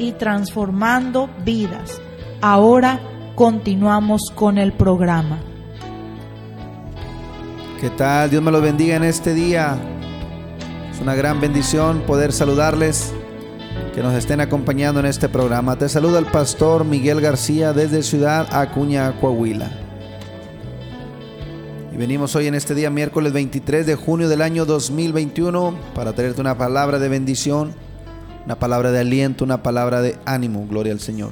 y transformando vidas. Ahora continuamos con el programa. ¿Qué tal? Dios me los bendiga en este día. Es una gran bendición poder saludarles, que nos estén acompañando en este programa. Te saluda el pastor Miguel García desde Ciudad Acuña, Coahuila. Y venimos hoy en este día, miércoles 23 de junio del año 2021, para traerte una palabra de bendición, una palabra de aliento, una palabra de ánimo. Gloria al Señor.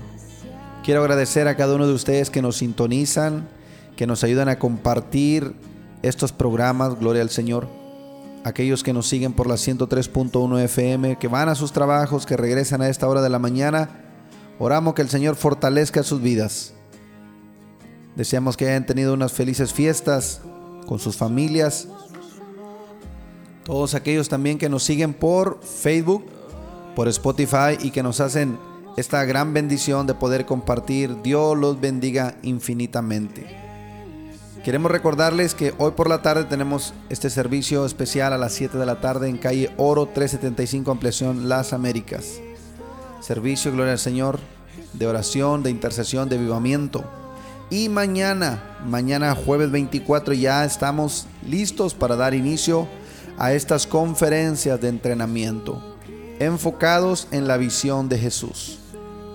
Quiero agradecer a cada uno de ustedes que nos sintonizan, que nos ayudan a compartir estos programas. Gloria al Señor aquellos que nos siguen por la 103.1 FM, que van a sus trabajos, que regresan a esta hora de la mañana. Oramos que el Señor fortalezca sus vidas. Deseamos que hayan tenido unas felices fiestas con sus familias. Todos aquellos también que nos siguen por Facebook, por Spotify y que nos hacen esta gran bendición de poder compartir. Dios los bendiga infinitamente. Queremos recordarles que hoy por la tarde tenemos este servicio especial a las 7 de la tarde en calle Oro 375 Ampliación Las Américas. Servicio, gloria al Señor, de oración, de intercesión, de vivamiento. Y mañana, mañana jueves 24 ya estamos listos para dar inicio a estas conferencias de entrenamiento enfocados en la visión de Jesús.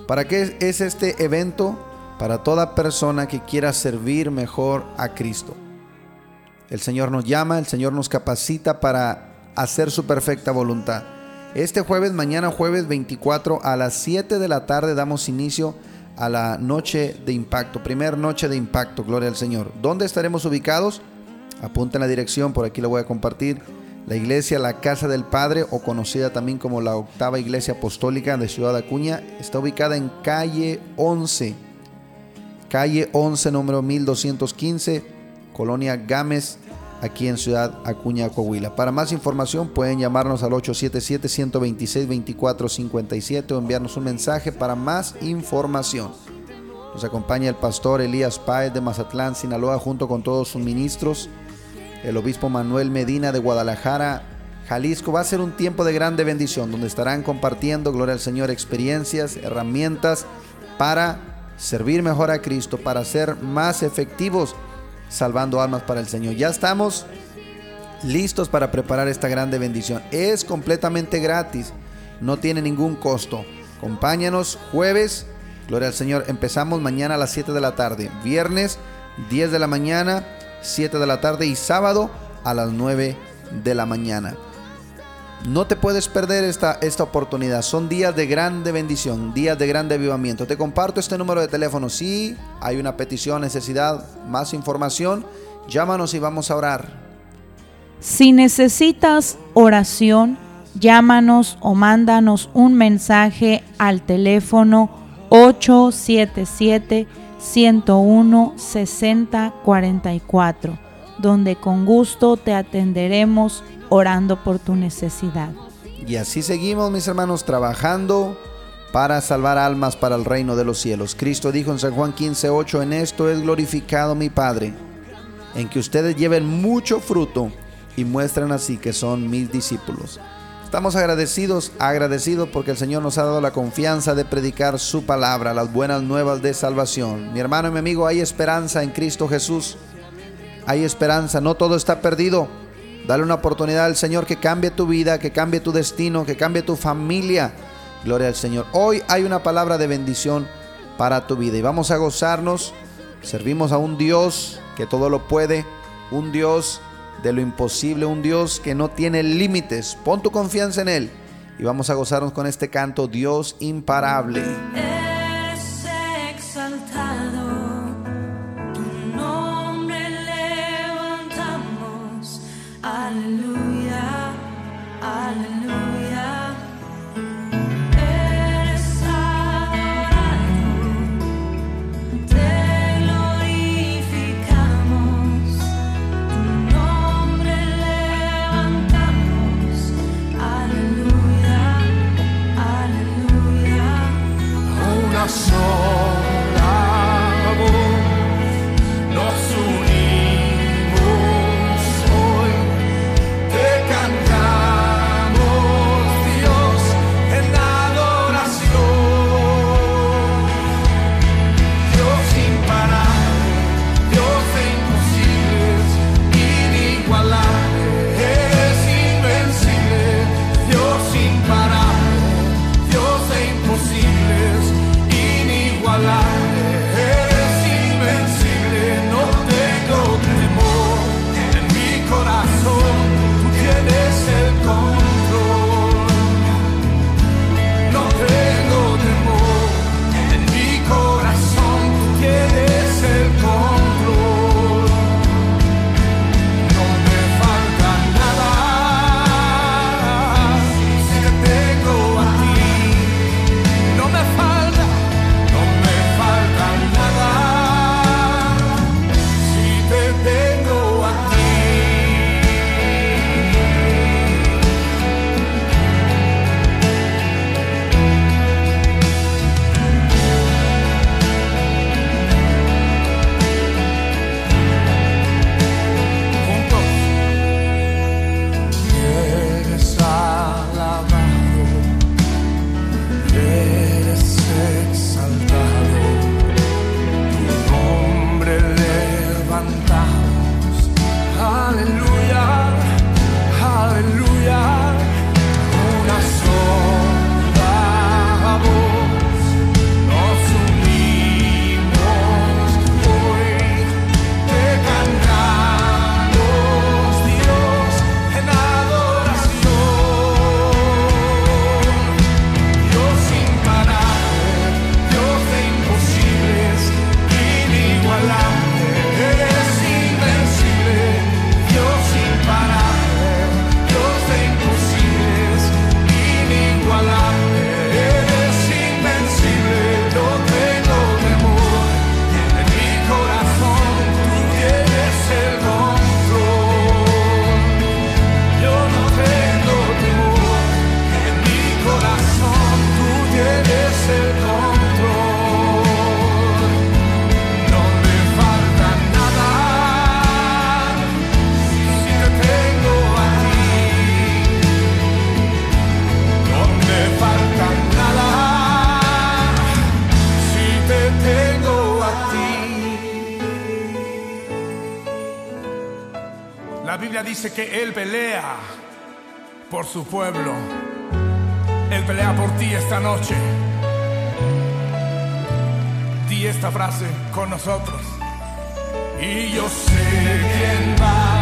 ¿Para qué es este evento? para toda persona que quiera servir mejor a Cristo. El Señor nos llama, el Señor nos capacita para hacer su perfecta voluntad. Este jueves, mañana jueves 24 a las 7 de la tarde damos inicio a la noche de impacto, primer noche de impacto, gloria al Señor. ¿Dónde estaremos ubicados? Apunten la dirección, por aquí lo voy a compartir. La iglesia La Casa del Padre, o conocida también como la octava iglesia apostólica de Ciudad Acuña, está ubicada en calle 11, calle 11, número 1215, Colonia Gámez, aquí en Ciudad Acuña, Coahuila. Para más información pueden llamarnos al 877-126-2457 o enviarnos un mensaje para más información. Nos acompaña el pastor Elías Páez de Mazatlán, Sinaloa, junto con todos sus ministros. El obispo Manuel Medina de Guadalajara, Jalisco. Va a ser un tiempo de grande bendición, donde estarán compartiendo, gloria al Señor, experiencias, herramientas para servir mejor a Cristo, para ser más efectivos salvando almas para el Señor. Ya estamos listos para preparar esta grande bendición. Es completamente gratis, no tiene ningún costo. Acompáñanos jueves, gloria al Señor. Empezamos mañana a las 7 de la tarde, viernes 10 de la mañana, 7 de la tarde y sábado a las 9 de la mañana. No te puedes perder esta, esta oportunidad. Son días de grande bendición, días de grande avivamiento. Te comparto este número de teléfono. Si hay una petición, necesidad, más información, llámanos y vamos a orar. Si necesitas oración, llámanos o mándanos un mensaje al teléfono 877 101 6044, donde con gusto te atenderemos orando por tu necesidad. Y así seguimos, mis hermanos, trabajando para salvar almas para el reino de los cielos. Cristo dijo en San Juan 15:8, en esto es glorificado mi Padre, en que ustedes lleven mucho fruto y muestren así que son mis discípulos. Estamos agradecidos, agradecidos porque el Señor nos ha dado la confianza de predicar su palabra, las buenas nuevas de salvación. Mi hermano y mi amigo, hay esperanza en Cristo Jesús. Hay esperanza, no todo está perdido. Dale una oportunidad al Señor que cambie tu vida, que cambie tu destino, que cambie tu familia. Gloria al Señor. Hoy hay una palabra de bendición para tu vida y vamos a gozarnos Servimos a un Dios que todo lo puede, un Dios de lo imposible, un Dios que no tiene límites. Pon tu confianza en Él y vamos a gozarnos con este canto, Dios imparable. Él pelea por su pueblo. Él pelea por ti esta noche. Di esta frase con nosotros. Y yo sé quién va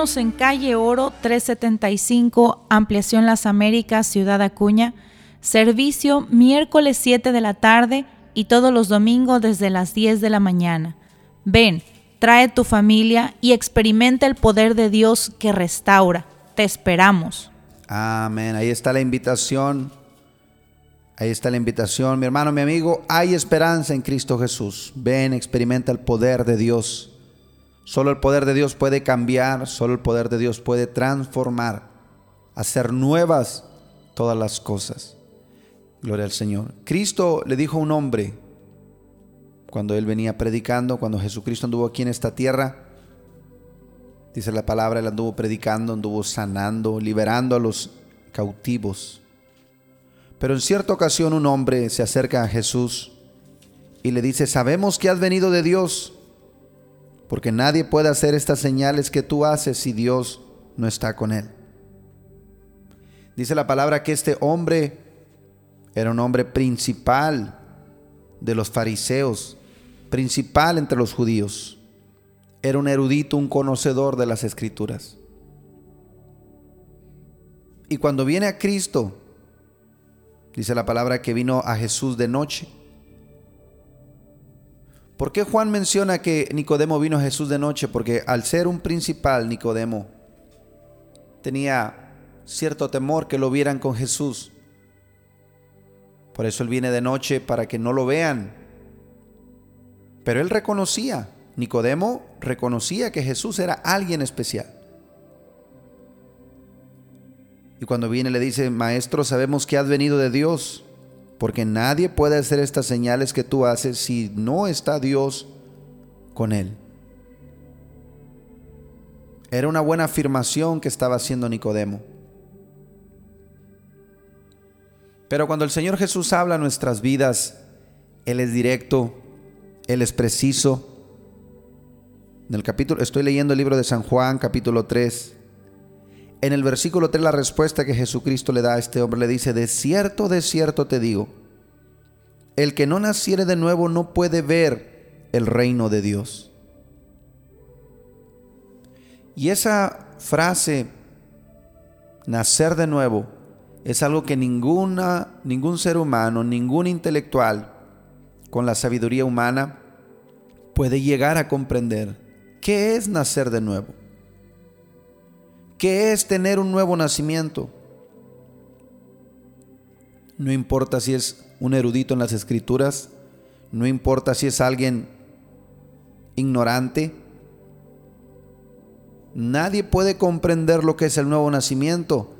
En calle Oro 375, Ampliación Las Américas, Ciudad Acuña. Servicio miércoles 7 de la tarde y todos los domingos desde las 10 de la mañana. Ven, trae tu familia y experimenta el poder de Dios que restaura. Te esperamos. Amén. Ahí está la invitación. Ahí está la invitación. Mi hermano, mi amigo, hay esperanza en Cristo Jesús. Ven, experimenta el poder de Dios. Solo el poder de Dios puede cambiar, solo el poder de Dios puede transformar, hacer nuevas todas las cosas. Gloria al Señor. Cristo le dijo a un hombre, cuando él venía predicando, cuando Jesucristo anduvo aquí en esta tierra, dice la palabra, él anduvo predicando, anduvo sanando, liberando a los cautivos. Pero en cierta ocasión un hombre se acerca a Jesús y le dice, sabemos que has venido de Dios, porque nadie puede hacer estas señales que tú haces si Dios no está con él. Dice la palabra que este hombre era un hombre principal de los fariseos, principal entre los judíos. Era un erudito, un conocedor de las escrituras. Y cuando viene a Cristo, dice la palabra que vino a Jesús de noche. ¿Por qué Juan menciona que Nicodemo vino a Jesús de noche? Porque al ser un principal, Nicodemo tenía cierto temor que lo vieran con Jesús. Por eso él viene de noche para que no lo vean. Pero él reconocía, Nicodemo reconocía que Jesús era alguien especial. Y cuando viene le dice, Maestro, sabemos que has venido de Dios, porque nadie puede hacer estas señales que tú haces si no está Dios con él. Era una buena afirmación que estaba haciendo Nicodemo. Pero cuando el Señor Jesús habla a nuestras vidas, Él es directo, Él es preciso. En el capítulo, estoy leyendo el libro de San Juan, capítulo 3. En el versículo 3 la respuesta que Jesucristo le da a este hombre le dice, de cierto, de cierto te digo, el que no naciere de nuevo no puede ver el reino de Dios. Y esa frase, nacer de nuevo, es algo que ninguna, ningún ser humano, ningún intelectual con la sabiduría humana puede llegar a comprender. ¿Qué es nacer de nuevo? ¿Qué es tener un nuevo nacimiento? No importa si es un erudito en las escrituras, no importa si es alguien ignorante, nadie puede comprender lo que es el nuevo nacimiento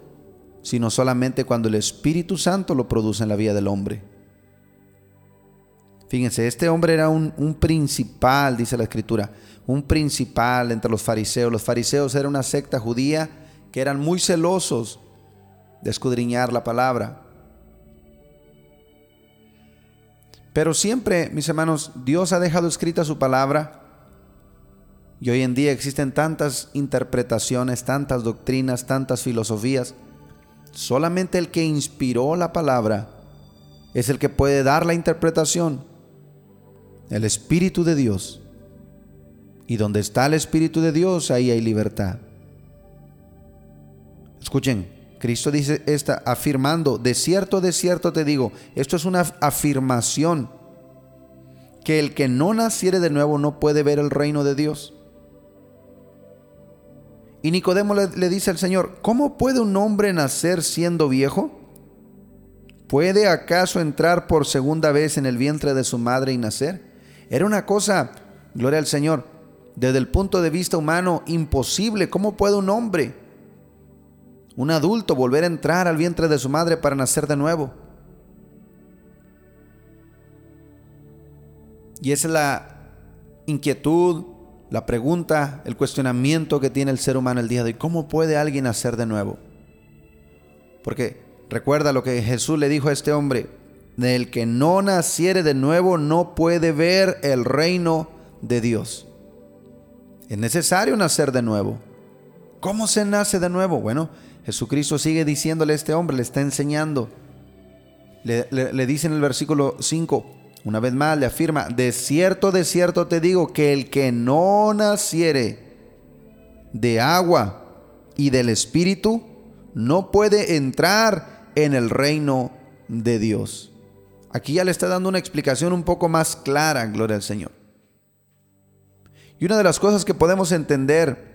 sino solamente cuando el Espíritu Santo lo produce en la vida del hombre. Fíjense, este hombre era un, un, principal, dice la escritura, un principal entre los fariseos. Los fariseos eran una secta judía que eran muy celosos de escudriñar la palabra. Pero siempre, mis hermanos, Dios ha dejado escrita su palabra y hoy en día existen tantas interpretaciones, tantas doctrinas, tantas filosofías Solamente el que inspiró la palabra es el que puede dar la interpretación. El Espíritu de Dios. Y donde está el Espíritu de Dios, ahí hay libertad. Escuchen, Cristo dice esta afirmando, de cierto, de cierto te digo, esto es una afirmación, que el que no naciere de nuevo no puede ver el reino de Dios. Y Nicodemo le, dice al Señor, ¿cómo puede un hombre nacer siendo viejo? ¿Puede acaso entrar por segunda vez en el vientre de su madre y nacer? Era una cosa, gloria al Señor, desde el punto de vista humano imposible. ¿Cómo puede un hombre, un adulto, volver a entrar al vientre de su madre para nacer de nuevo? Y esa es la inquietud, la pregunta, el cuestionamiento que tiene el ser humano el día de hoy. ¿Cómo puede alguien hacer de nuevo? Porque recuerda lo que Jesús le dijo a este hombre. Del que no naciere de nuevo no puede ver el reino de Dios. Es necesario nacer de nuevo. ¿Cómo se nace de nuevo? Bueno, Jesucristo sigue diciéndole a este hombre, le está enseñando. Le, le dice en el versículo 5, una vez más le afirma, de cierto, de cierto te digo que el que no naciere de agua y del Espíritu no puede entrar en el reino de Dios. Aquí ya le está dando una explicación un poco más clara, gloria al Señor. Y una de las cosas que podemos entender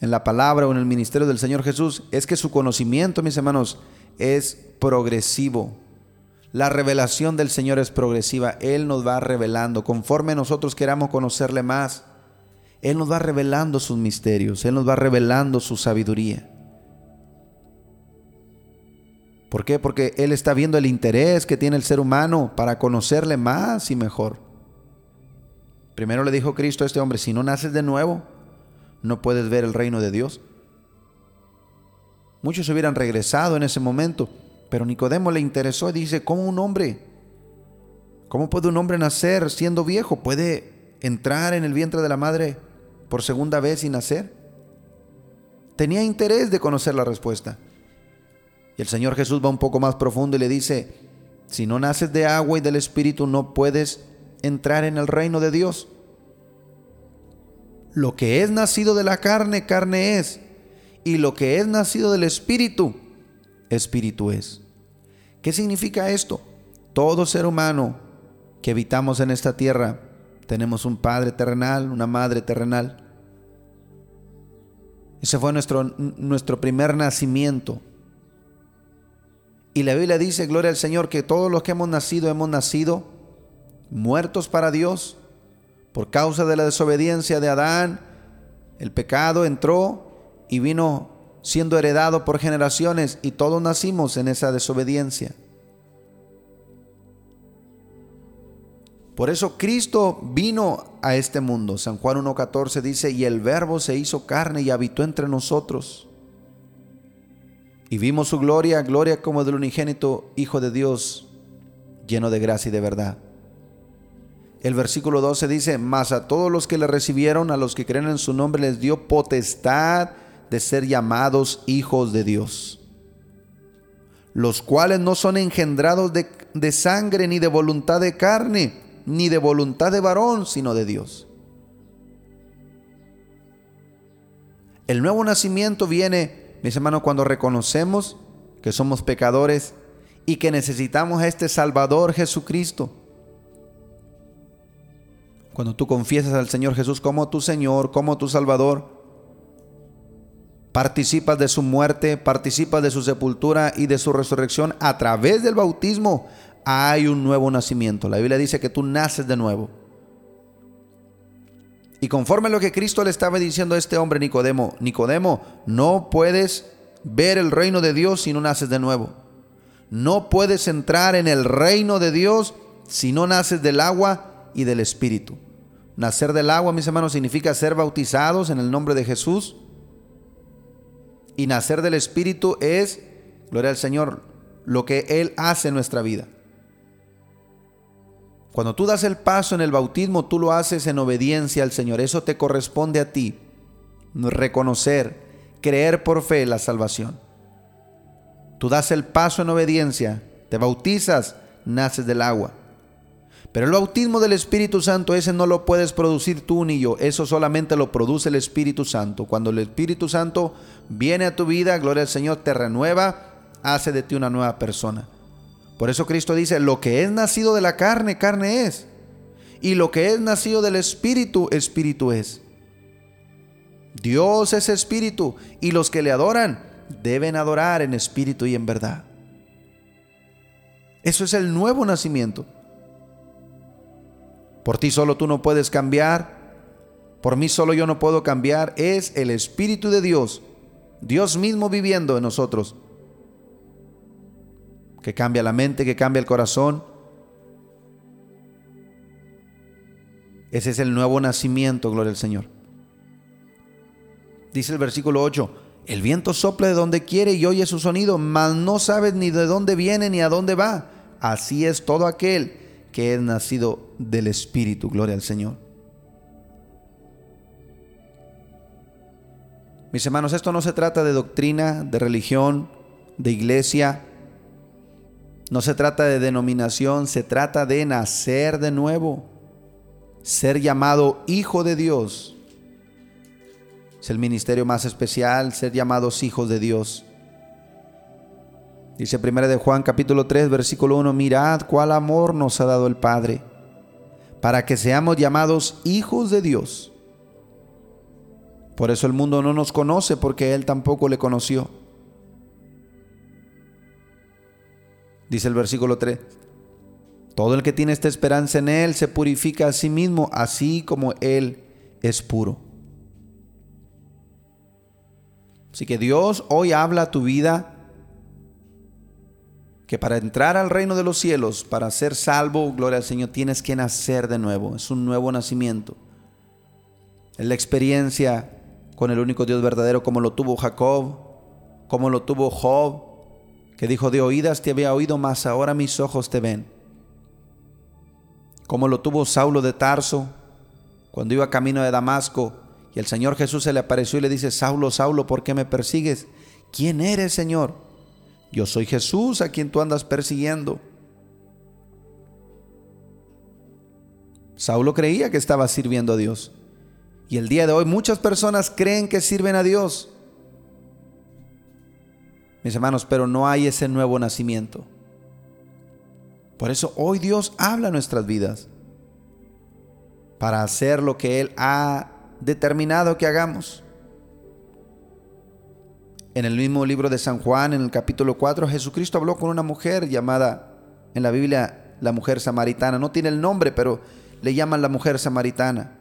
en la palabra o en el ministerio del Señor Jesús es que su conocimiento, mis hermanos, es progresivo. La revelación del Señor es progresiva. Él nos va revelando. Conforme nosotros queramos conocerle más, Él nos va revelando sus misterios. Él nos va revelando su sabiduría. ¿Por qué? Porque Él está viendo el interés que tiene el ser humano para conocerle más y mejor. Primero le dijo Cristo a este hombre, si no naces de nuevo, no puedes ver el reino de Dios. Muchos hubieran regresado en ese momento, pero Nicodemo le interesó y dice, ¿cómo un hombre? ¿Cómo puede un hombre nacer siendo viejo? ¿Puede entrar en el vientre de la madre por segunda vez y nacer? Tenía interés de conocer la respuesta. Y el Señor Jesús va un poco más profundo y le dice, si no naces de agua y del Espíritu no puedes entrar en el reino de Dios. Lo que es nacido de la carne, carne es. Y lo que es nacido del Espíritu, Espíritu es. ¿Qué significa esto? Todo ser humano que habitamos en esta tierra, tenemos un Padre terrenal, una Madre terrenal. Ese fue nuestro, nuestro primer nacimiento. Y la Biblia dice, gloria al Señor, que todos los que hemos nacido hemos nacido muertos para Dios por causa de la desobediencia de Adán. El pecado entró y vino siendo heredado por generaciones y todos nacimos en esa desobediencia. Por eso Cristo vino a este mundo. San Juan 1.14 dice, y el verbo se hizo carne y habitó entre nosotros y vimos su gloria, gloria como del unigénito Hijo de Dios, lleno de gracia y de verdad. El versículo 12 dice, mas a todos los que le recibieron, a los que creen en su nombre, les dio potestad de ser llamados hijos de Dios, los cuales no son engendrados de, de sangre, ni de voluntad de carne, ni de voluntad de varón, sino de Dios. El nuevo nacimiento viene mis hermanos, cuando reconocemos que somos pecadores y que necesitamos a este Salvador Jesucristo, cuando tú confiesas al Señor Jesús como tu Señor, como tu Salvador, participas de su muerte, participas de su sepultura y de su resurrección a través del bautismo, hay un nuevo nacimiento. La Biblia dice que tú naces de nuevo. Y conforme a lo que Cristo le estaba diciendo a este hombre Nicodemo, Nicodemo, no puedes ver el reino de Dios si no naces de nuevo. No puedes entrar en el reino de Dios si no naces del agua y del Espíritu. Nacer del agua, mis hermanos, significa ser bautizados en el nombre de Jesús. Y nacer del Espíritu es, gloria al Señor, lo que Él hace en nuestra vida. Cuando tú das el paso en el bautismo, tú lo haces en obediencia al Señor. Eso te corresponde a ti. Reconocer, creer por fe la salvación. Tú das el paso en obediencia, te bautizas, naces del agua. Pero el bautismo del Espíritu Santo, ese no lo puedes producir tú ni yo, eso solamente lo produce el Espíritu Santo. Cuando el Espíritu Santo viene a tu vida, gloria al Señor, te renueva, hace de ti una nueva persona. Por eso Cristo dice, lo que es nacido de la carne, carne es. Y lo que es nacido del Espíritu, Espíritu es. Dios es Espíritu y los que le adoran deben adorar en espíritu y en verdad. Eso es el nuevo nacimiento. Por ti solo tú no puedes cambiar. Por mí solo yo no puedo cambiar. Es el Espíritu de Dios. Dios mismo viviendo en nosotros que cambia la mente, que cambia el corazón. Ese es el nuevo nacimiento, gloria al Señor. Dice el versículo 8, el viento sopla de donde quiere y oye su sonido, mas no sabes ni de dónde viene ni a dónde va. Así es todo aquel que es nacido del Espíritu, gloria al Señor. Mis hermanos, esto no se trata de doctrina, de religión, de iglesia, no se trata de denominación, se trata de nacer de nuevo, ser llamado hijo de Dios. Es el ministerio más especial, ser llamados hijos de Dios. Dice 1 de Juan capítulo 3 versículo 1, mirad cuál amor nos ha dado el Padre, para que seamos llamados hijos de Dios. Por eso el mundo no nos conoce porque Él tampoco le conoció. Dice el versículo 3. Todo el que tiene esta esperanza en Él se purifica a sí mismo, así como Él es puro. Así que Dios hoy habla a tu vida que para entrar al reino de los cielos, para ser salvo, gloria al Señor, tienes que nacer de nuevo. Es un nuevo nacimiento. Es la experiencia con el único Dios verdadero como lo tuvo Jacob, como lo tuvo Job, que dijo, de oídas te había oído, mas ahora mis ojos te ven. Como lo tuvo Saulo de Tarso, cuando iba camino de Damasco, y el Señor Jesús se le apareció y le dice, Saulo, Saulo, ¿por qué me persigues? ¿Quién eres, Señor? Yo soy Jesús a quien tú andas persiguiendo. Saulo creía que estaba sirviendo a Dios. Y el día de hoy muchas personas creen que sirven a Dios. Mis hermanos, pero no hay ese nuevo nacimiento. Por eso hoy Dios habla en nuestras vidas para hacer lo que Él ha determinado que hagamos. En el mismo libro de San Juan, en el capítulo 4, Jesucristo habló con una mujer llamada en la Biblia la mujer samaritana. No tiene el nombre, pero le llaman la mujer samaritana.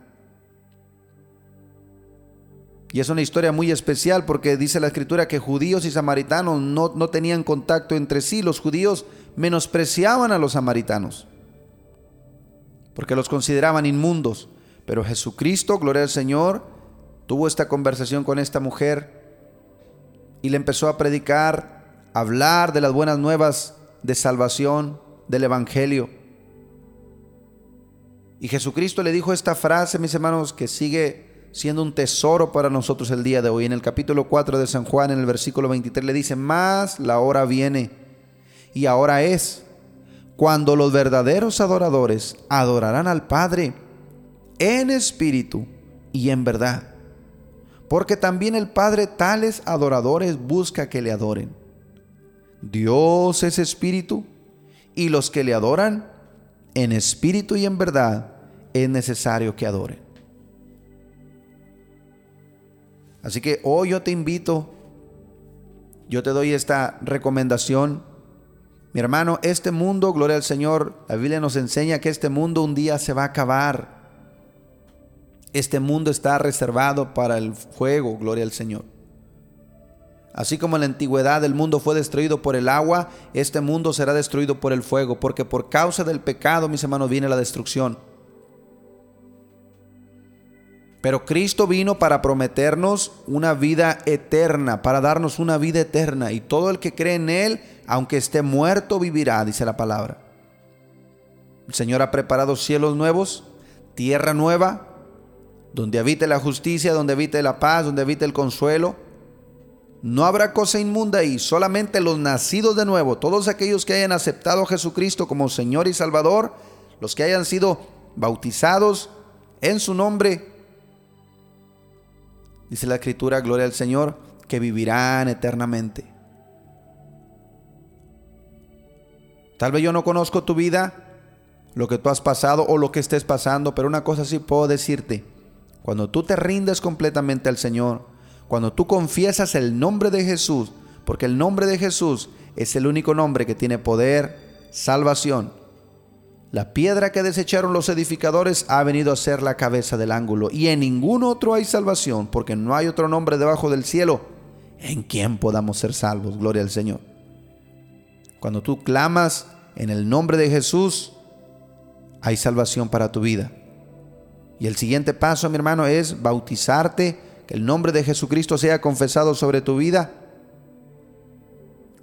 Y es una historia muy especial porque dice la escritura que judíos y samaritanos no, no tenían contacto entre sí. Los judíos menospreciaban a los samaritanos porque los consideraban inmundos. Pero Jesucristo, gloria al Señor, tuvo esta conversación con esta mujer y le empezó a predicar, a hablar de las buenas nuevas de salvación, del Evangelio. Y Jesucristo le dijo esta frase, mis hermanos, que sigue siendo un tesoro para nosotros el día de hoy. En el capítulo 4 de San Juan, en el versículo 23, le dice, más la hora viene y ahora es cuando los verdaderos adoradores adorarán al Padre en espíritu y en verdad porque también el Padre tales adoradores busca que le adoren. Dios es espíritu, y los que le adoran, en espíritu y en verdad, es necesario que adoren. Así que hoy yo te invito, yo te doy esta recomendación. Mi hermano, este mundo, gloria al Señor, la Biblia nos enseña que este mundo un día se va a acabar. Este mundo está reservado para el fuego, gloria al Señor. Así como en la antigüedad el mundo fue destruido por el agua, este mundo será destruido por el fuego, porque por causa del pecado, mis hermanos, viene la destrucción. Pero Cristo vino para prometernos una vida eterna, para darnos una vida eterna. Y todo el que cree en Él, aunque esté muerto, vivirá, dice la palabra. El Señor ha preparado cielos nuevos, tierra nueva, donde habite la justicia, donde habite la paz, donde habite el consuelo. No habrá cosa inmunda ahí, solamente los nacidos de nuevo, todos aquellos que hayan aceptado a Jesucristo como Señor y Salvador, los que hayan sido bautizados en su nombre, dice la Escritura, gloria al Señor, que vivirán eternamente. Tal vez yo no conozco tu vida, lo que tú has pasado o lo que estés pasando, pero una cosa sí puedo decirte cuando tú te rindes completamente al Señor, cuando tú confiesas el nombre de Jesús, porque el nombre de Jesús es el único nombre que tiene poder, salvación. La piedra que desecharon los edificadores ha venido a ser la cabeza del ángulo, y en ningún otro hay salvación, porque no hay otro nombre debajo del cielo en quien podamos ser salvos. Gloria al Señor. Cuando tú clamas en el nombre de Jesús, hay salvación para tu vida. Y el siguiente paso, mi hermano, es bautizarte, que el nombre de Jesucristo sea confesado sobre tu vida.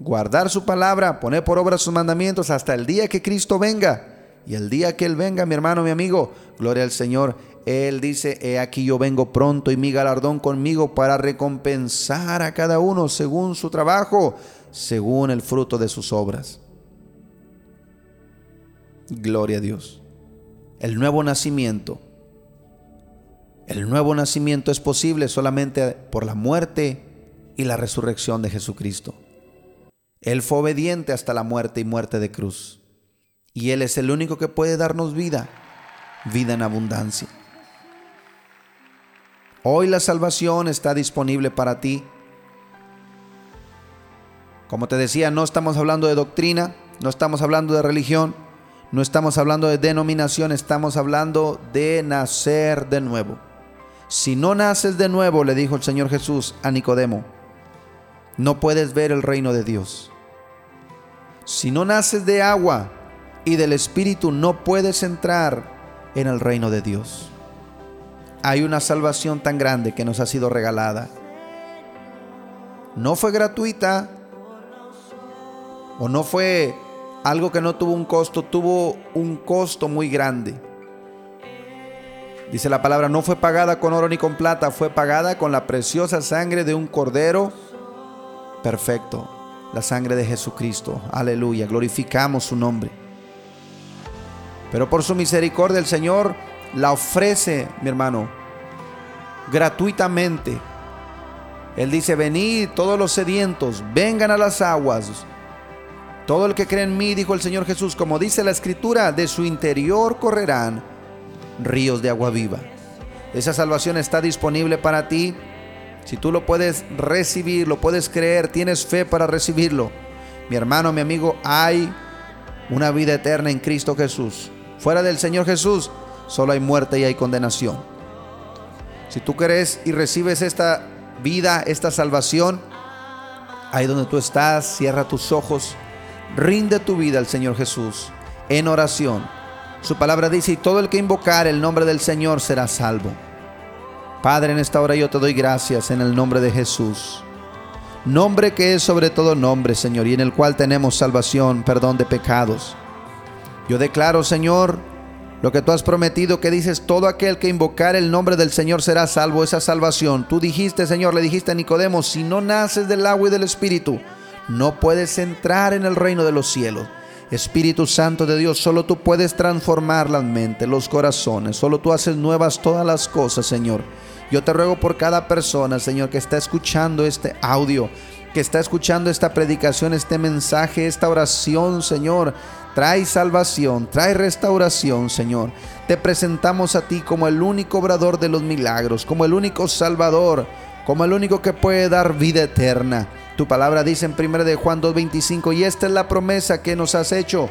Guardar su palabra, poner por obra sus mandamientos hasta el día que Cristo venga. Y el día que Él venga, mi hermano, mi amigo, gloria al Señor, Él dice, he aquí yo vengo pronto y mi galardón conmigo para recompensar a cada uno según su trabajo, según el fruto de sus obras. Gloria a Dios. El nuevo nacimiento el nuevo nacimiento es posible solamente por la muerte y la resurrección de Jesucristo. Él fue obediente hasta la muerte y muerte de cruz. Y Él es el único que puede darnos vida, vida en abundancia. Hoy la salvación está disponible para ti. Como te decía, no estamos hablando de doctrina, no estamos hablando de religión, no estamos hablando de denominación, estamos hablando de nacer de nuevo. Si no naces de nuevo, le dijo el Señor Jesús a Nicodemo, no puedes ver el reino de Dios. Si no naces de agua y del Espíritu, no puedes entrar en el reino de Dios. Hay una salvación tan grande que nos ha sido regalada. No fue gratuita o no fue algo que no tuvo un costo, tuvo un costo muy grande. Dice la palabra, no fue pagada con oro ni con plata, fue pagada con la preciosa sangre de un cordero perfecto la sangre de Jesucristo. Aleluya, glorificamos su nombre. Pero por su misericordia el Señor la ofrece, mi hermano, gratuitamente. Él dice, venid todos los sedientos, vengan a las aguas. Todo el que cree en mí, dijo el Señor Jesús, como dice la Escritura, de su interior correrán ríos de agua viva. Esa salvación está disponible para ti si tú lo puedes recibir, lo puedes creer, tienes fe para recibirlo. Mi hermano, mi amigo, hay una vida eterna en Cristo Jesús. Fuera del Señor Jesús, solo hay muerte y hay condenación. Si tú crees y recibes esta vida, esta salvación, ahí donde tú estás, cierra tus ojos, rinde tu vida al Señor Jesús en oración. Su palabra dice, y todo el que invocar el nombre del Señor será salvo. Padre, en esta hora yo te doy gracias en el nombre de Jesús. Nombre que es sobre todo nombre, Señor, y en el cual tenemos salvación, perdón de pecados. Yo declaro, Señor, lo que tú has prometido, que dices, todo aquel que invocar el nombre del Señor será salvo, esa salvación. Tú dijiste, Señor, le dijiste a Nicodemo, si no naces del agua y del Espíritu, no puedes entrar en el reino de los cielos. Espíritu Santo de Dios, solo tú puedes transformar la mente, los corazones, solo tú haces nuevas todas las cosas, Señor. Yo te ruego por cada persona, Señor, que está escuchando este audio, que está escuchando esta predicación, este mensaje, esta oración, Señor. Trae salvación, trae restauración, Señor. Te presentamos a ti como el único obrador de los milagros, como el único salvador, como el único que puede dar vida eterna. Tu palabra dice en 1 de Juan 2:25, y esta es la promesa que nos has hecho,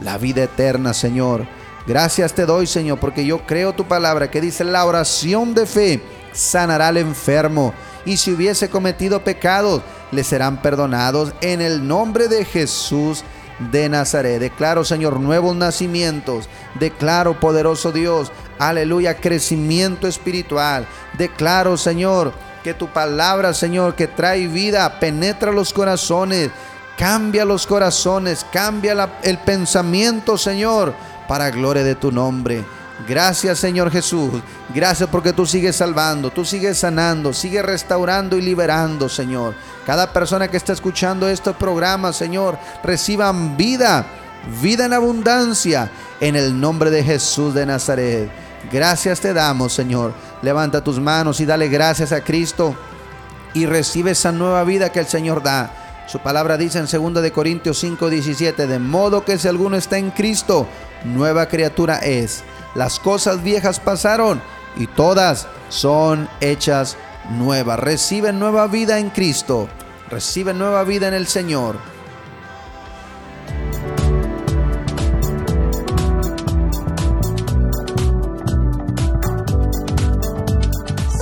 la vida eterna, Señor. Gracias te doy, Señor, porque yo creo tu palabra que dice la oración de fe sanará al enfermo. Y si hubiese cometido pecados, le serán perdonados en el nombre de Jesús de Nazaret. Declaro, Señor, nuevos nacimientos. Declaro, poderoso Dios, aleluya, crecimiento espiritual. Declaro, Señor, que tu palabra, Señor, que trae vida, penetra los corazones, cambia los corazones, cambia el pensamiento, Señor, para gloria de tu nombre. Gracias Señor Jesús. Gracias porque tú sigues salvando, tú sigues sanando, sigues restaurando y liberando, Señor. Cada persona que está escuchando estos programas, Señor, reciban vida, vida en abundancia, en el nombre de Jesús de Nazaret. Gracias te damos, Señor. Levanta tus manos y dale gracias a Cristo y recibe esa nueva vida que el Señor da. Su palabra dice en 2 de Corintios 5, 17, de modo que si alguno está en Cristo, nueva criatura es las cosas viejas pasaron y todas son hechas nuevas. Reciben nueva vida en Cristo, reciben nueva vida en el Señor.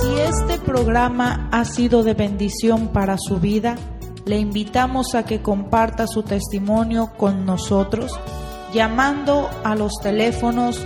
Si este programa ha sido de bendición para su vida, le invitamos a que comparta su testimonio con nosotros llamando a los teléfonos